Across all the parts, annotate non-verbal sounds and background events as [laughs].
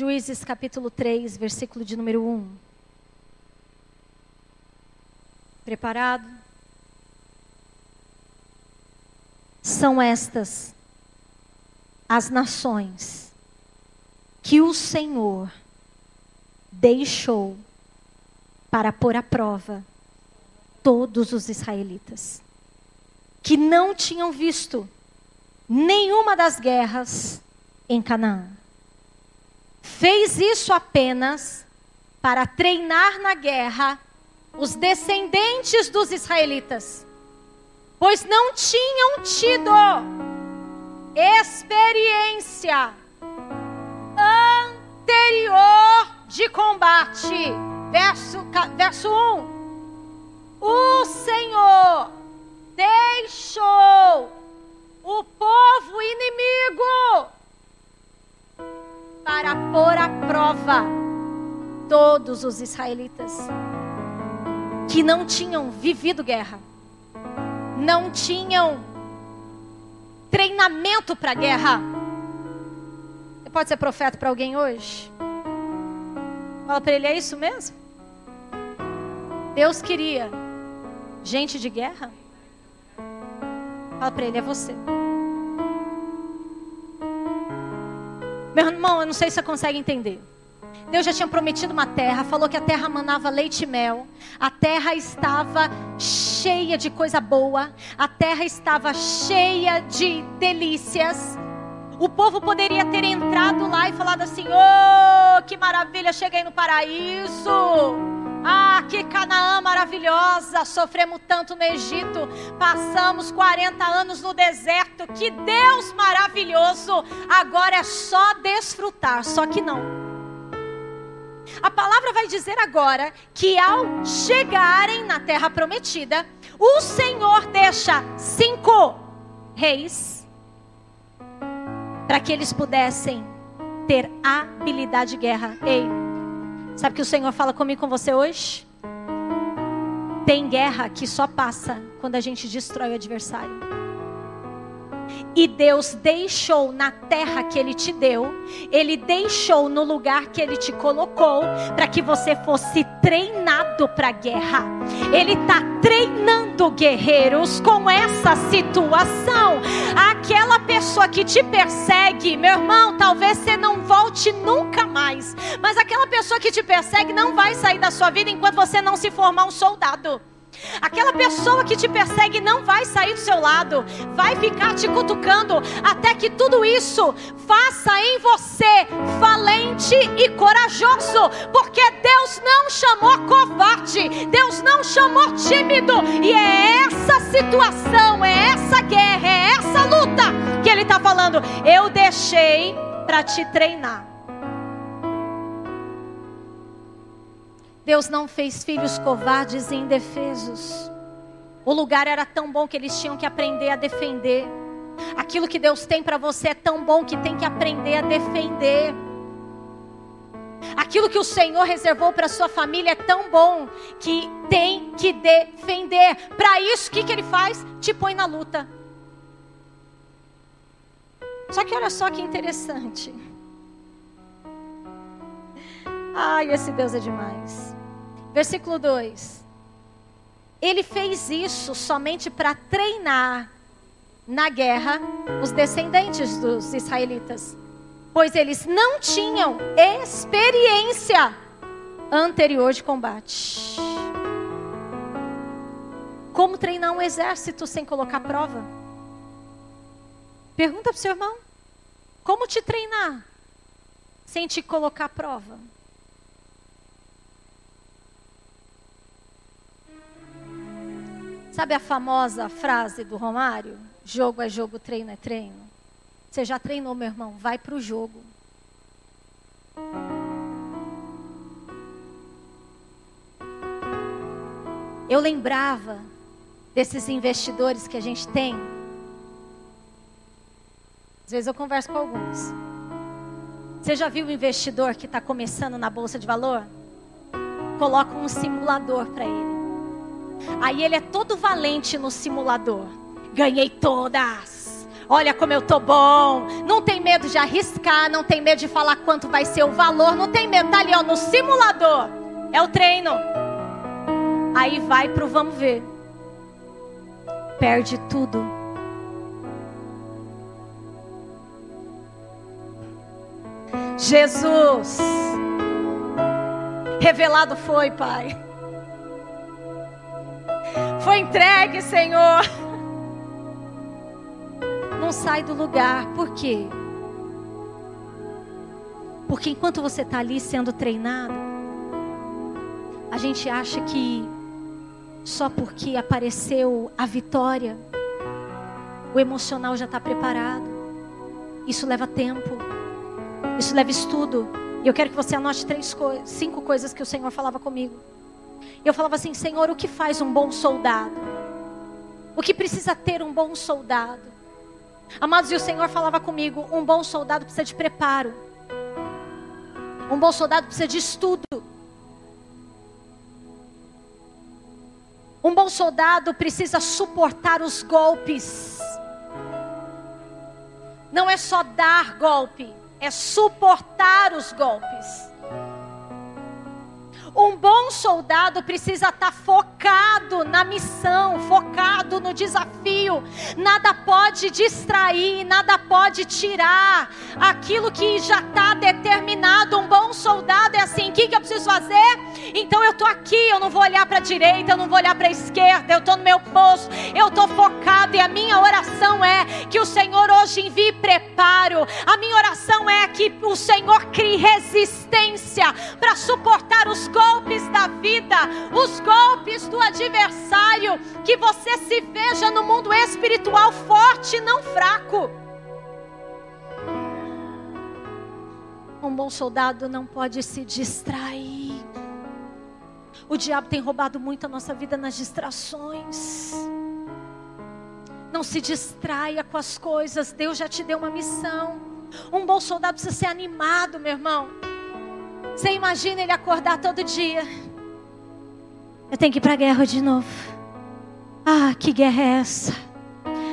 Juízes capítulo 3, versículo de número 1. Preparado? São estas as nações que o Senhor deixou para pôr à prova todos os israelitas, que não tinham visto nenhuma das guerras em Canaã. Fez isso apenas para treinar na guerra os descendentes dos israelitas, pois não tinham tido experiência anterior de combate. Verso, verso 1. O Senhor deixou o povo prova todos os israelitas que não tinham vivido guerra, não tinham treinamento para guerra. Você pode ser profeta para alguém hoje? Fala para ele, é isso mesmo? Deus queria gente de guerra? Fala para ele, é você. Meu irmão, eu não sei se você consegue entender. Deus já tinha prometido uma terra, falou que a terra manava leite e mel, a terra estava cheia de coisa boa, a terra estava cheia de delícias. O povo poderia ter entrado lá e falado assim: Oh, que maravilha, cheguei no paraíso. Ah, que Canaã maravilhosa! Sofremos tanto no Egito, passamos 40 anos no deserto. Que Deus maravilhoso! Agora é só desfrutar, só que não. A palavra vai dizer agora que ao chegarem na terra prometida, o Senhor deixa cinco reis para que eles pudessem ter habilidade de guerra. Ei, sabe que o Senhor fala comigo com você hoje? Tem guerra que só passa quando a gente destrói o adversário. E Deus deixou na terra que Ele te deu, Ele deixou no lugar que Ele te colocou, para que você fosse treinado para a guerra. Ele está treinando guerreiros com essa situação. Aquela pessoa que te persegue, meu irmão, talvez você não volte nunca mais, mas aquela pessoa que te persegue não vai sair da sua vida enquanto você não se formar um soldado. Aquela pessoa que te persegue não vai sair do seu lado, vai ficar te cutucando até que tudo isso faça em você valente e corajoso, porque Deus não chamou covarde, Deus não chamou tímido, e é essa situação, é essa guerra, é essa luta que Ele está falando. Eu deixei para te treinar. Deus não fez filhos covardes e indefesos. O lugar era tão bom que eles tinham que aprender a defender. Aquilo que Deus tem para você é tão bom que tem que aprender a defender. Aquilo que o Senhor reservou para sua família é tão bom que tem que defender. Para isso, o que, que ele faz? Te põe na luta. Só que olha só que interessante. Ai, esse Deus é demais. Versículo 2. Ele fez isso somente para treinar na guerra os descendentes dos israelitas, pois eles não tinham experiência anterior de combate. Como treinar um exército sem colocar prova? Pergunta para o seu irmão. Como te treinar sem te colocar prova? Sabe a famosa frase do Romário? Jogo é jogo, treino é treino. Você já treinou, meu irmão? Vai para o jogo. Eu lembrava desses investidores que a gente tem. Às vezes eu converso com alguns. Você já viu o investidor que está começando na bolsa de valor? Coloca um simulador para ele. Aí ele é todo valente no simulador. Ganhei todas. Olha como eu tô bom. Não tem medo de arriscar, não tem medo de falar quanto vai ser o valor, não tem medo, tá ali ó, no simulador. É o treino. Aí vai pro vamos ver. Perde tudo. Jesus. Revelado foi, Pai. Foi entregue, Senhor. Não sai do lugar. Por quê? Porque enquanto você está ali sendo treinado, a gente acha que só porque apareceu a vitória, o emocional já está preparado. Isso leva tempo. Isso leva estudo. E eu quero que você anote três coisas, cinco coisas que o Senhor falava comigo. E eu falava assim, Senhor, o que faz um bom soldado? O que precisa ter um bom soldado? Amados, e o Senhor falava comigo, um bom soldado precisa de preparo. Um bom soldado precisa de estudo. Um bom soldado precisa suportar os golpes. Não é só dar golpe, é suportar os golpes. Um bom soldado precisa estar focado na missão, focado no desafio. Nada pode distrair, nada pode tirar aquilo que já está determinado. Um bom soldado é assim: o que, que eu preciso fazer? Então eu estou aqui, eu não vou olhar para a direita, eu não vou olhar para a esquerda, eu estou no meu posto, eu estou focado. E a minha oração é que o Senhor hoje envie preparo. A minha oração é que o Senhor crie resistência para suportar os golpes da vida, os golpes do adversário, que você se veja no mundo espiritual forte e não fraco. Um bom soldado não pode se distrair. O diabo tem roubado muito a nossa vida nas distrações. Não se distraia com as coisas. Deus já te deu uma missão. Um bom soldado precisa ser animado, meu irmão. Você imagina ele acordar todo dia. Eu tenho que ir para a guerra de novo. Ah, que guerra é essa?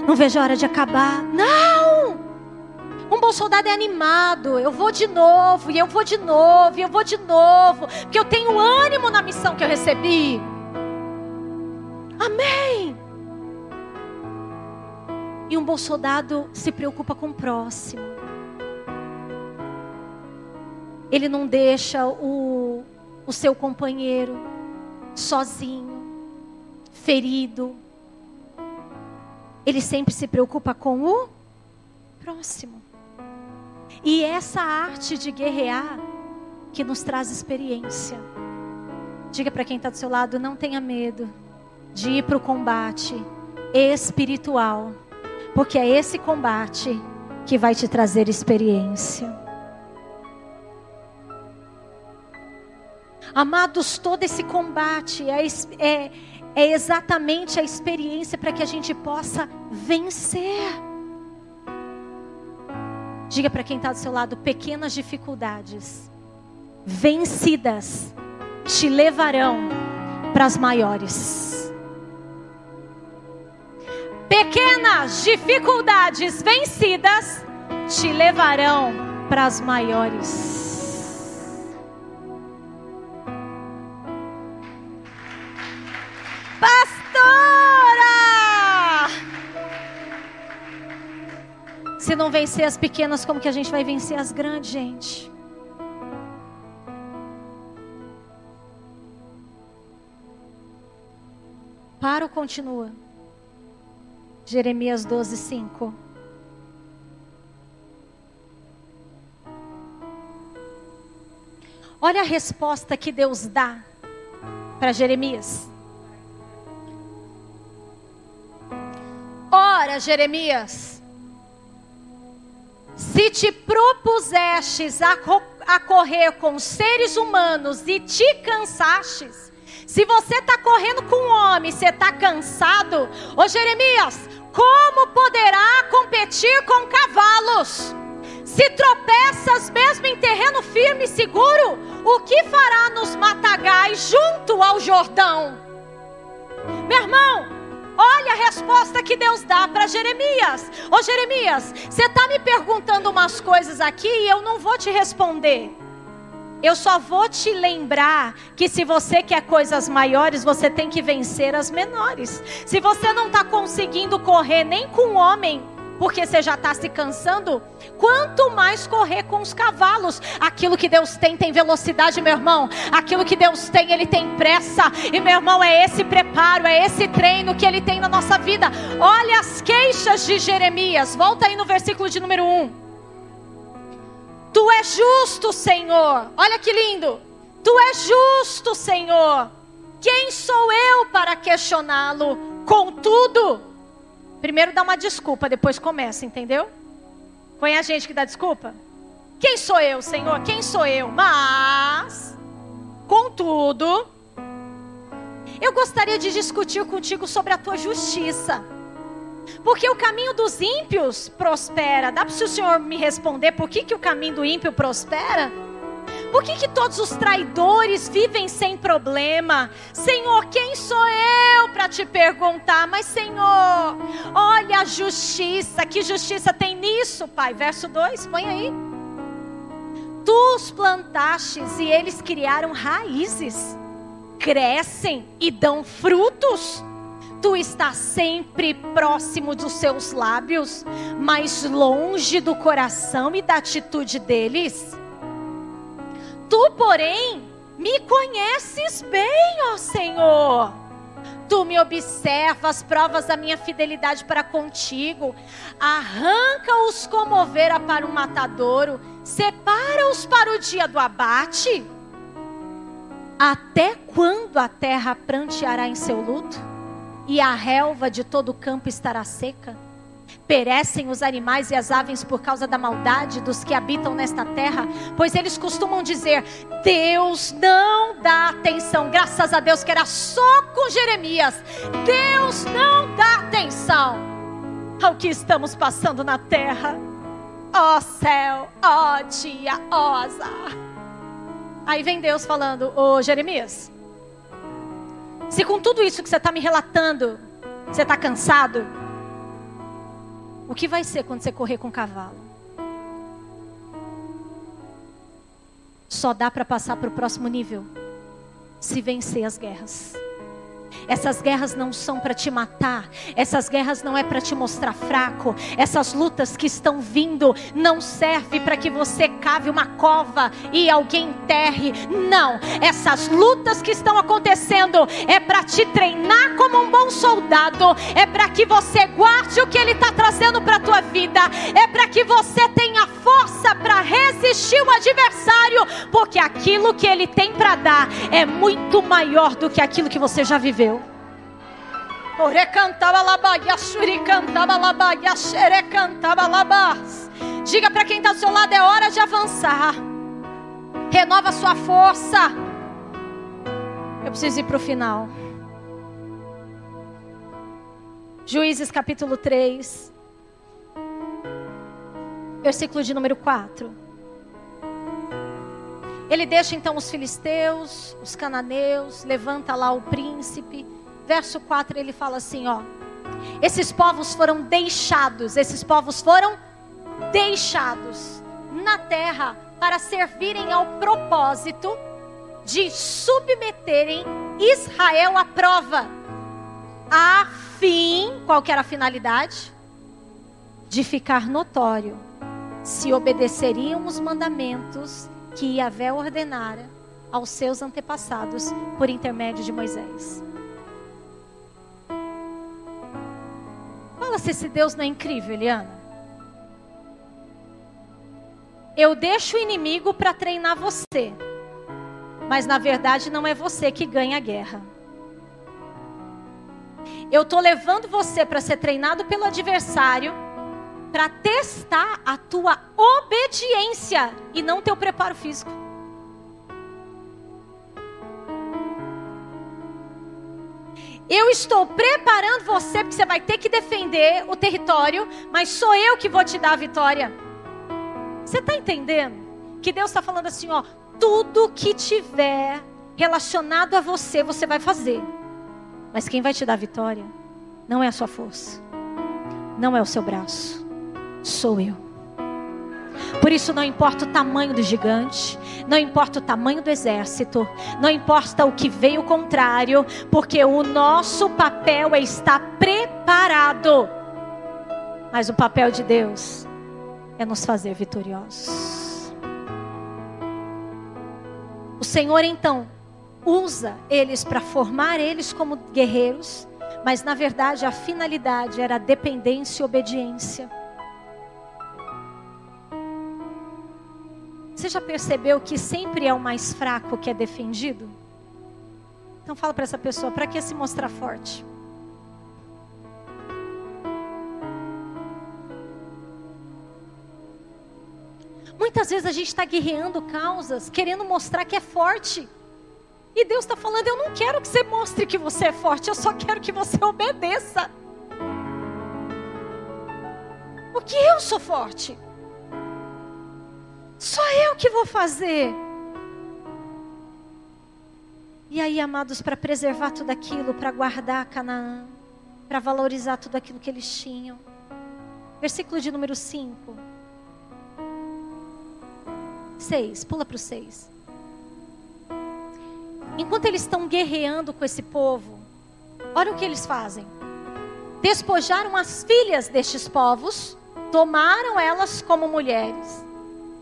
Não vejo a hora de acabar. Não! Um bom soldado é animado. Eu vou de novo, e eu vou de novo, e eu vou de novo. Porque eu tenho ânimo na missão que eu recebi. Amém. E um bom soldado se preocupa com o próximo. Ele não deixa o, o seu companheiro sozinho, ferido. Ele sempre se preocupa com o próximo. E essa arte de guerrear que nos traz experiência. Diga para quem está do seu lado: não tenha medo de ir para o combate espiritual, porque é esse combate que vai te trazer experiência. Amados, todo esse combate é, é, é exatamente a experiência para que a gente possa vencer. Diga para quem está do seu lado: pequenas dificuldades vencidas te levarão para as maiores. Pequenas dificuldades vencidas te levarão para as maiores. Se não vencer as pequenas, como que a gente vai vencer as grandes, gente? Para ou continua? Jeremias 12, 5. Olha a resposta que Deus dá para Jeremias. Ora, Jeremias, se te propusestes a, a correr com seres humanos e te cansastes, se você está correndo com um homem, você está cansado, ô Jeremias, como poderá competir com cavalos? Se tropeças mesmo em terreno firme e seguro, o que fará nos matagais junto ao Jordão? Meu irmão, olha a resposta que Deus dá para Jeremias. Ô Jeremias, você está me perguntando umas coisas aqui e eu não vou te responder. Eu só vou te lembrar que se você quer coisas maiores, você tem que vencer as menores. Se você não está conseguindo correr nem com o homem, porque você já está se cansando, quanto mais correr com os cavalos. Aquilo que Deus tem tem velocidade, meu irmão. Aquilo que Deus tem, Ele tem pressa. E meu irmão, é esse preparo, é esse treino que Ele tem na nossa vida. Olha as queixas de Jeremias. Volta aí no versículo de número 1. Tu és justo, Senhor. Olha que lindo. Tu és justo, Senhor. Quem sou eu para questioná-lo? Contudo, primeiro dá uma desculpa, depois começa, entendeu? A gente que dá desculpa. Quem sou eu, Senhor? Quem sou eu? Mas, contudo, eu gostaria de discutir contigo sobre a tua justiça. Porque o caminho dos ímpios prospera. Dá para o senhor me responder por que, que o caminho do ímpio prospera? Por que, que todos os traidores vivem sem problema? Senhor, quem sou eu para te perguntar? Mas, Senhor, olha a justiça. Que justiça tem nisso, Pai? Verso 2, põe aí. Tu os plantastes e eles criaram raízes, crescem e dão frutos. Tu estás sempre próximo dos seus lábios, mas longe do coração e da atitude deles. Tu, porém, me conheces bem, ó Senhor. Tu me observas, provas a minha fidelidade para contigo. Arranca-os como ovelha para o matadouro, separa-os para o dia do abate. Até quando a terra pranteará em seu luto? e a relva de todo o campo estará seca? Perecem os animais e as aves por causa da maldade dos que habitam nesta terra, pois eles costumam dizer: Deus não dá atenção. Graças a Deus que era só com Jeremias. Deus não dá atenção ao que estamos passando na terra. Ó oh, céu, ó oh, dia, ó oh, azar. Aí vem Deus falando: Ô Jeremias, se com tudo isso que você está me relatando, você está cansado, o que vai ser quando você correr com o cavalo? Só dá para passar para o próximo nível se vencer as guerras. Essas guerras não são para te matar, essas guerras não é para te mostrar fraco. Essas lutas que estão vindo não serve para que você cave uma cova e alguém enterre. Não, essas lutas que estão acontecendo é para te treinar como um bom soldado, é para que você guarde o que ele está trazendo para tua vida, é para que você tenha força para resistir o adversário, porque aquilo que ele tem para dar é muito maior do que aquilo que você já viveu. Ore cantava cantava cantava Diga para quem está do seu lado, é hora de avançar. Renova sua força. Eu preciso ir para o final. Juízes capítulo 3, versículo de número 4. Ele deixa então os filisteus, os cananeus, levanta lá o príncipe verso 4 ele fala assim, ó: Esses povos foram deixados, esses povos foram deixados na terra para servirem ao propósito de submeterem Israel à prova, a fim, qual que era a finalidade? De ficar notório se obedeceriam os mandamentos que Yahvé ordenara aos seus antepassados por intermédio de Moisés. Fala se esse Deus não é incrível, Eliana. Eu deixo o inimigo para treinar você. Mas na verdade não é você que ganha a guerra. Eu estou levando você para ser treinado pelo adversário para testar a tua obediência e não teu preparo físico. Eu estou preparando você porque você vai ter que defender o território, mas sou eu que vou te dar a vitória. Você está entendendo? Que Deus está falando assim, ó, tudo que tiver relacionado a você, você vai fazer. Mas quem vai te dar a vitória não é a sua força, não é o seu braço, sou eu. Por isso não importa o tamanho do gigante, não importa o tamanho do exército, não importa o que veio contrário, porque o nosso papel é estar preparado. Mas o papel de Deus é nos fazer vitoriosos. O Senhor então usa eles para formar eles como guerreiros, mas na verdade a finalidade era dependência e obediência. Você já percebeu que sempre é o mais fraco que é defendido? Então fala para essa pessoa, para que se mostrar forte? Muitas vezes a gente está guerreando causas, querendo mostrar que é forte. E Deus está falando: eu não quero que você mostre que você é forte, eu só quero que você [laughs] obedeça. Porque eu sou forte. Só eu que vou fazer. E aí, amados, para preservar tudo aquilo, para guardar Canaã, para valorizar tudo aquilo que eles tinham. Versículo de número 5. 6, pula para o 6. Enquanto eles estão guerreando com esse povo, olha o que eles fazem. Despojaram as filhas destes povos, tomaram elas como mulheres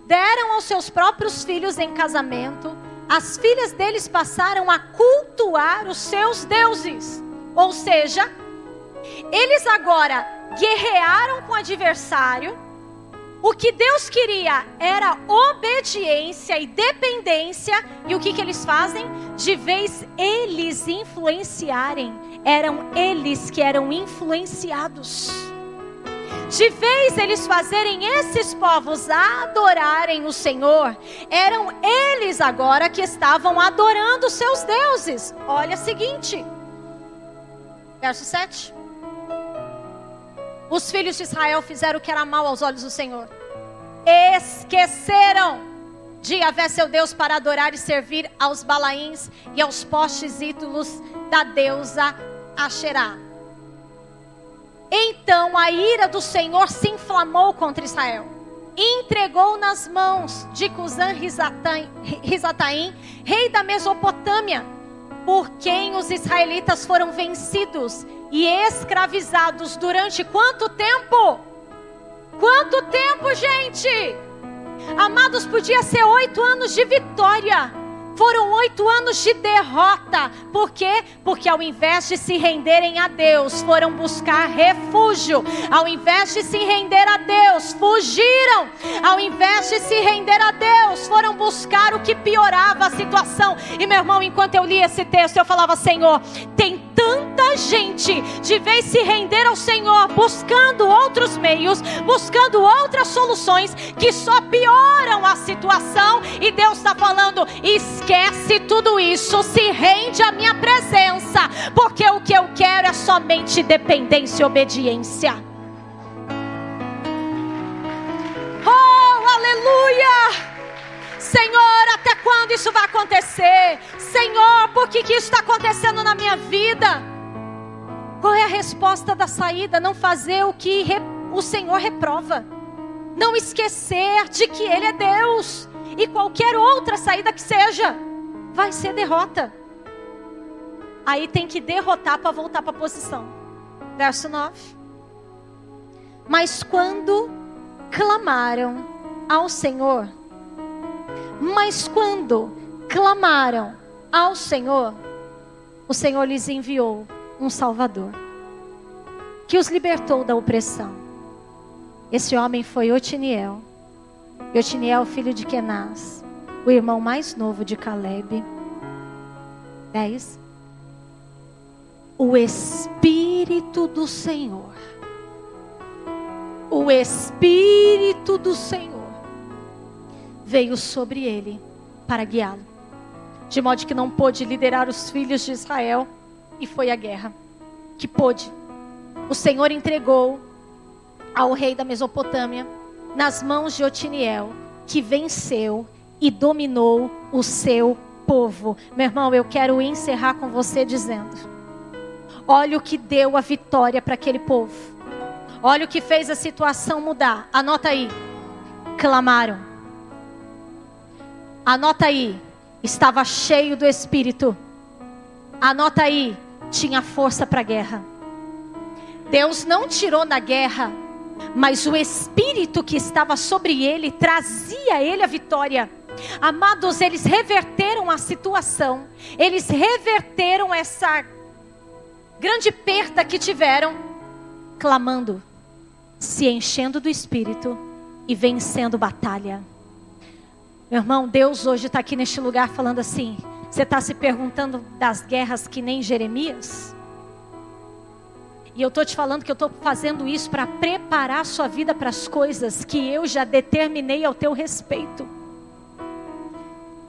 deram aos seus próprios filhos em casamento, as filhas deles passaram a cultuar os seus deuses. Ou seja, eles agora guerrearam com o adversário. O que Deus queria era obediência e dependência. E o que, que eles fazem? De vez eles influenciarem, eram eles que eram influenciados de vez eles fazerem esses povos adorarem o Senhor, eram eles agora que estavam adorando seus deuses. Olha o seguinte, verso 7. Os filhos de Israel fizeram o que era mal aos olhos do Senhor, esqueceram de Yahvé seu Deus para adorar e servir aos balaíns e aos postes ídolos da deusa Asherá. Então a ira do Senhor se inflamou contra Israel. E entregou nas mãos de Cusã Risataim, rei da Mesopotâmia, por quem os israelitas foram vencidos e escravizados durante quanto tempo? Quanto tempo, gente? Amados, podia ser oito anos de vitória foram oito anos de derrota. Por quê? Porque ao invés de se renderem a Deus, foram buscar refúgio. Ao invés de se render a Deus, fugiram. Ao invés de se render a Deus, foram buscar o que piorava a situação. E meu irmão, enquanto eu li esse texto, eu falava: Senhor, tem tanta gente de vez se render ao Senhor, buscando outros meios, buscando outras soluções que só pioram a situação. E Deus está falando: esquece tudo isso, se rende à minha presença, porque o que eu quero é somente dependência e obediência. Oh, aleluia! Senhor, até quando isso vai acontecer? Senhor, por que, que isso está acontecendo na minha vida? Qual é a resposta da saída? Não fazer o que o Senhor reprova. Não esquecer de que Ele é Deus. E qualquer outra saída que seja, vai ser derrota. Aí tem que derrotar para voltar para a posição. Verso 9. Mas quando clamaram ao Senhor, mas quando clamaram ao Senhor, o Senhor lhes enviou um Salvador que os libertou da opressão. Esse homem foi Otiniel. Otiniel, filho de Kenaz, o irmão mais novo de Caleb. 10. O Espírito do Senhor. O Espírito do Senhor veio sobre ele para guiá-lo, de modo que não pôde liderar os filhos de Israel e foi à guerra. Que pôde. O Senhor entregou ao rei da Mesopotâmia nas mãos de Otiniel, que venceu e dominou o seu povo. Meu irmão, eu quero encerrar com você dizendo: Olha o que deu a vitória para aquele povo. Olha o que fez a situação mudar. Anota aí. Clamaram. Anota aí. Estava cheio do Espírito. Anota aí. Tinha força para a guerra. Deus não tirou da guerra, mas o Espírito que estava sobre ele trazia a ele a vitória. Amados, eles reverteram a situação, eles reverteram essa grande perda que tiveram, clamando, se enchendo do Espírito e vencendo batalha. Meu irmão, Deus hoje está aqui neste lugar falando assim: você está se perguntando das guerras que nem Jeremias? E eu estou te falando que eu estou fazendo isso para preparar a sua vida para as coisas que eu já determinei ao teu respeito.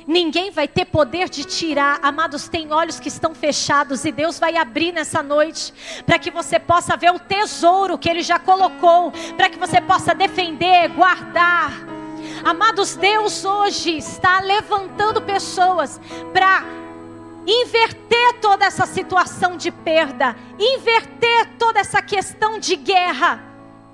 Ninguém vai ter poder de tirar. Amados, tem olhos que estão fechados e Deus vai abrir nessa noite para que você possa ver o tesouro que Ele já colocou, para que você possa defender, guardar. Amados, Deus hoje está levantando pessoas para inverter toda essa situação de perda, inverter toda essa questão de guerra,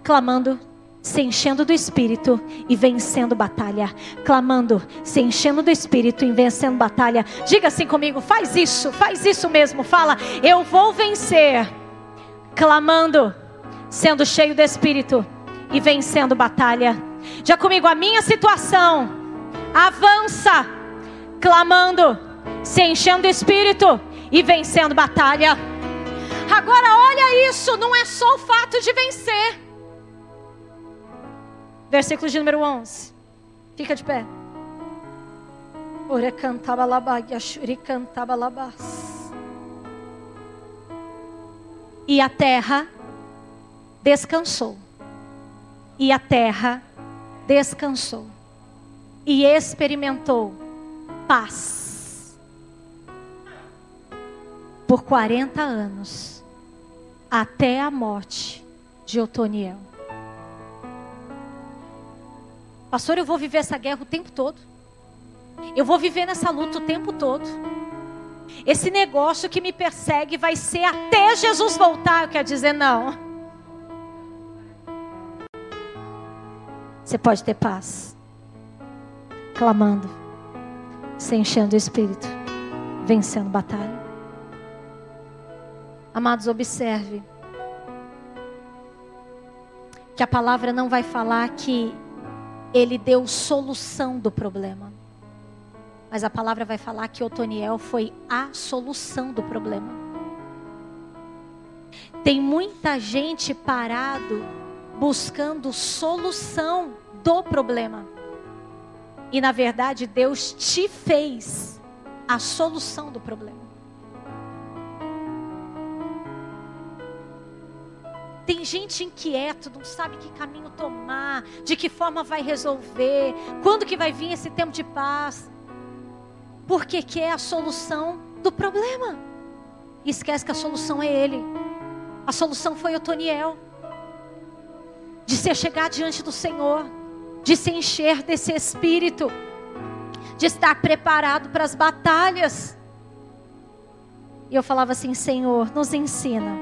clamando se enchendo do Espírito e vencendo batalha. Clamando, se enchendo do Espírito e vencendo batalha. Diga assim comigo, faz isso, faz isso mesmo. Fala, eu vou vencer. Clamando, sendo cheio do Espírito e vencendo batalha. Diga comigo, a minha situação avança. Clamando, se enchendo do Espírito e vencendo batalha. Agora olha isso, não é só o fato de vencer Versículo de número 11. Fica de pé. E a terra descansou. E a terra descansou. E experimentou paz. Por 40 anos. Até a morte de Otoniel. Pastor, eu vou viver essa guerra o tempo todo. Eu vou viver nessa luta o tempo todo. Esse negócio que me persegue vai ser até Jesus voltar. Eu quero dizer, não. Você pode ter paz. Clamando. Se enchendo o espírito. Vencendo batalha. Amados, observe. Que a palavra não vai falar que ele deu solução do problema. Mas a palavra vai falar que Otoniel foi a solução do problema. Tem muita gente parado buscando solução do problema. E na verdade, Deus te fez a solução do problema. Tem gente inquieto, não sabe que caminho tomar, de que forma vai resolver, quando que vai vir esse tempo de paz. Porque quer a solução do problema. E esquece que a solução é ele. A solução foi Otoniel. De ser chegar diante do Senhor, de se encher desse espírito, de estar preparado para as batalhas. E eu falava assim, Senhor, nos ensina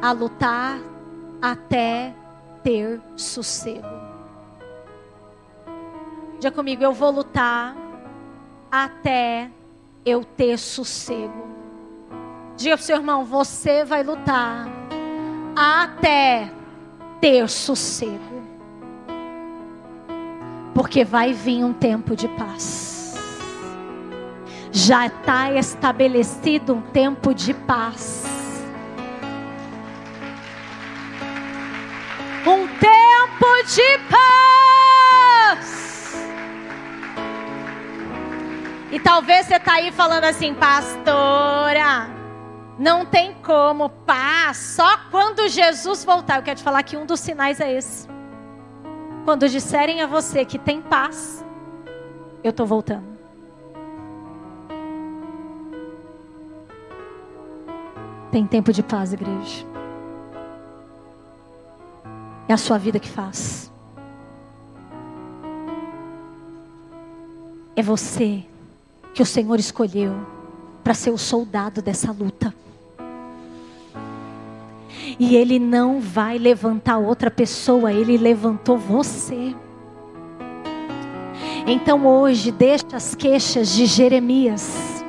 a lutar até ter sossego. Diga comigo, eu vou lutar até eu ter sossego. Diga para o seu irmão, você vai lutar até ter sossego. Porque vai vir um tempo de paz. Já está estabelecido um tempo de paz. um tempo de paz. E talvez você está aí falando assim, pastora, não tem como paz, só quando Jesus voltar. Eu quero te falar que um dos sinais é esse. Quando disserem a você que tem paz, eu estou voltando. Tem tempo de paz, igreja. É a sua vida que faz. É você que o Senhor escolheu para ser o soldado dessa luta. E Ele não vai levantar outra pessoa, Ele levantou você. Então hoje, deixa as queixas de Jeremias,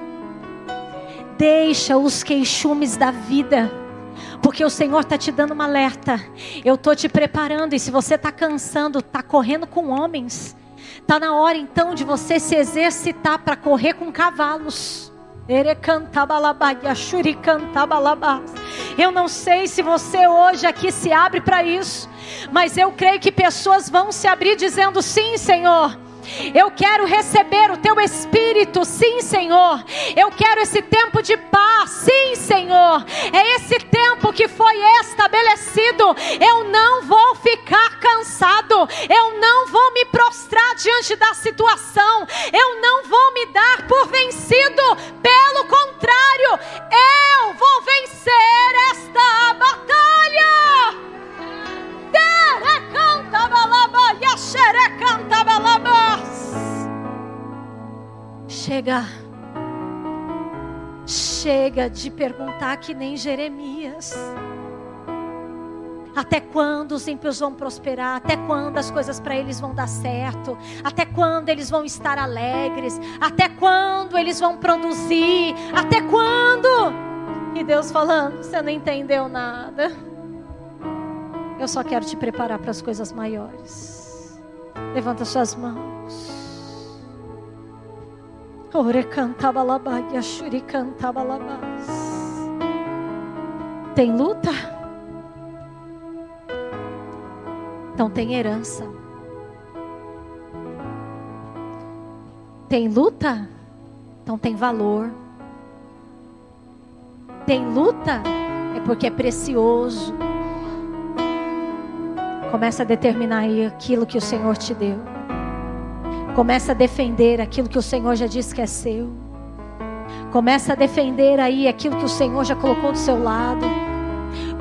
deixa os queixumes da vida, porque o Senhor está te dando uma alerta. Eu estou te preparando, e se você está cansando, está correndo com homens, está na hora então de você se exercitar para correr com cavalos. Eu não sei se você hoje aqui se abre para isso, mas eu creio que pessoas vão se abrir dizendo: sim, Senhor. Eu quero receber o teu espírito, sim, Senhor. Eu quero esse tempo de paz, sim, Senhor. É esse tempo que foi estabelecido. Eu não vou ficar cansado. Eu não vou me prostrar diante da situação. Eu não vou me dar por vencido. Pelo contrário, eu Chega de perguntar que nem Jeremias. Até quando os ímpios vão prosperar? Até quando as coisas para eles vão dar certo? Até quando eles vão estar alegres? Até quando eles vão produzir? Até quando? E Deus falando: você não entendeu nada. Eu só quero te preparar para as coisas maiores. Levanta suas mãos. Tem luta? Então tem herança. Tem luta? Então tem valor. Tem luta? É porque é precioso. Começa a determinar aí aquilo que o Senhor te deu. Começa a defender aquilo que o Senhor já disse que é seu. Começa a defender aí aquilo que o Senhor já colocou do seu lado.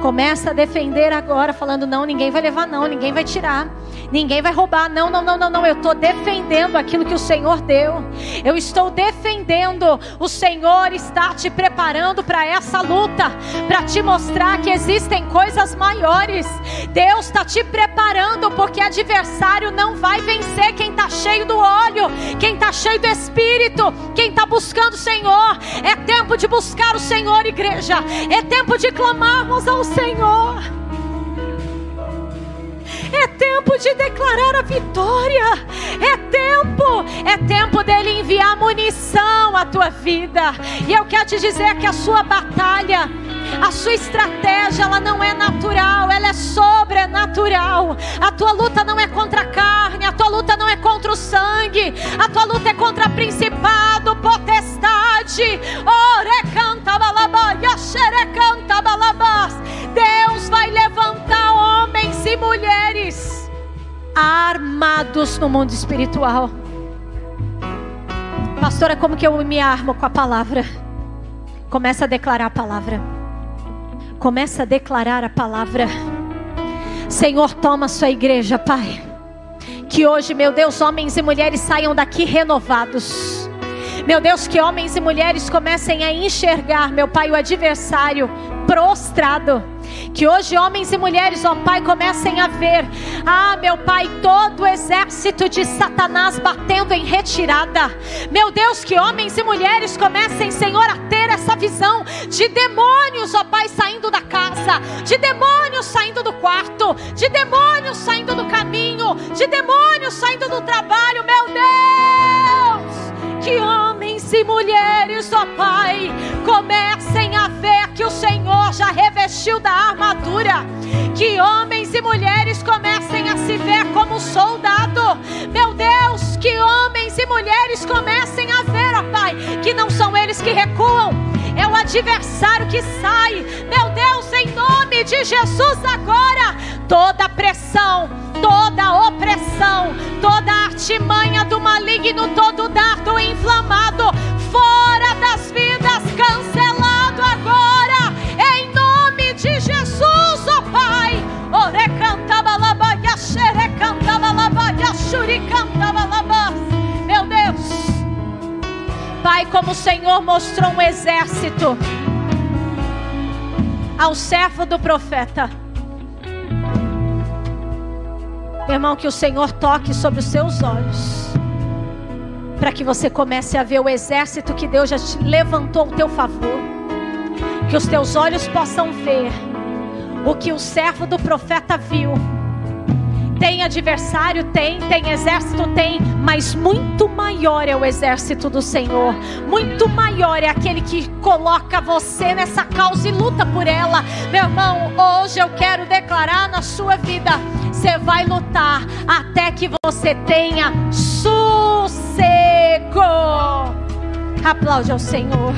Começa a defender agora, falando: não, ninguém vai levar, não, ninguém vai tirar, ninguém vai roubar. Não, não, não, não, não. Eu estou defendendo aquilo que o Senhor deu. Eu estou defendendo. O Senhor está te preparando para essa luta, para te mostrar que existem coisas maiores. Deus está te preparando, porque adversário não vai vencer quem está cheio do óleo, quem está cheio do Espírito, quem está buscando o Senhor. É tempo de buscar o Senhor, igreja. É tempo de clamarmos ao Senhor. É tempo de declarar a vitória. É tempo, é tempo dele enviar munição à tua vida. E eu quero te dizer que a sua batalha, a sua estratégia, ela não é natural, ela é sobrenatural. A tua luta não é contra a carne, a tua luta não é contra o sangue, a tua luta é contra principado, potestade. Ore canta balabá, canta balabás. Deus vai levantar e mulheres armados no mundo espiritual. Pastora, como que eu me armo com a palavra? Começa a declarar a palavra. Começa a declarar a palavra. Senhor, toma sua igreja, Pai. Que hoje, meu Deus, homens e mulheres saiam daqui renovados. Meu Deus, que homens e mulheres comecem a enxergar, meu Pai, o adversário prostrado que hoje homens e mulheres, ó Pai, comecem a ver, ah, meu Pai, todo o exército de Satanás batendo em retirada. Meu Deus, que homens e mulheres comecem, Senhor, a ter essa visão de demônios, ó Pai, saindo da casa, de demônios saindo do quarto, de demônios saindo do caminho, de demônios saindo do trabalho, meu Deus que homens e mulheres, ó Pai, comecem a ver que o Senhor já revestiu da armadura. Que homens e mulheres comecem a se ver como soldado. Meu Deus, que homens e mulheres comecem a ver, ó Pai, que não são eles que recuam, é o adversário que sai. Meu Deus, em nome de Jesus, agora, toda pressão, toda opressão, toda artimanha do maligno, todo dardo inflamado, fora das vidas, cancelado agora, em nome de Jesus, ó oh Pai. Ore Pai, como o Senhor mostrou um exército ao servo do profeta. Meu irmão, que o Senhor toque sobre os seus olhos. Para que você comece a ver o exército que Deus já te levantou ao teu favor. Que os teus olhos possam ver o que o servo do profeta viu. Tem adversário? Tem. Tem exército? Tem. Mas muito maior é o exército do Senhor. Muito maior é aquele que coloca você nessa causa e luta por ela. Meu irmão, hoje eu quero declarar na sua vida: você vai lutar até que você tenha sossego. Aplaude ao Senhor.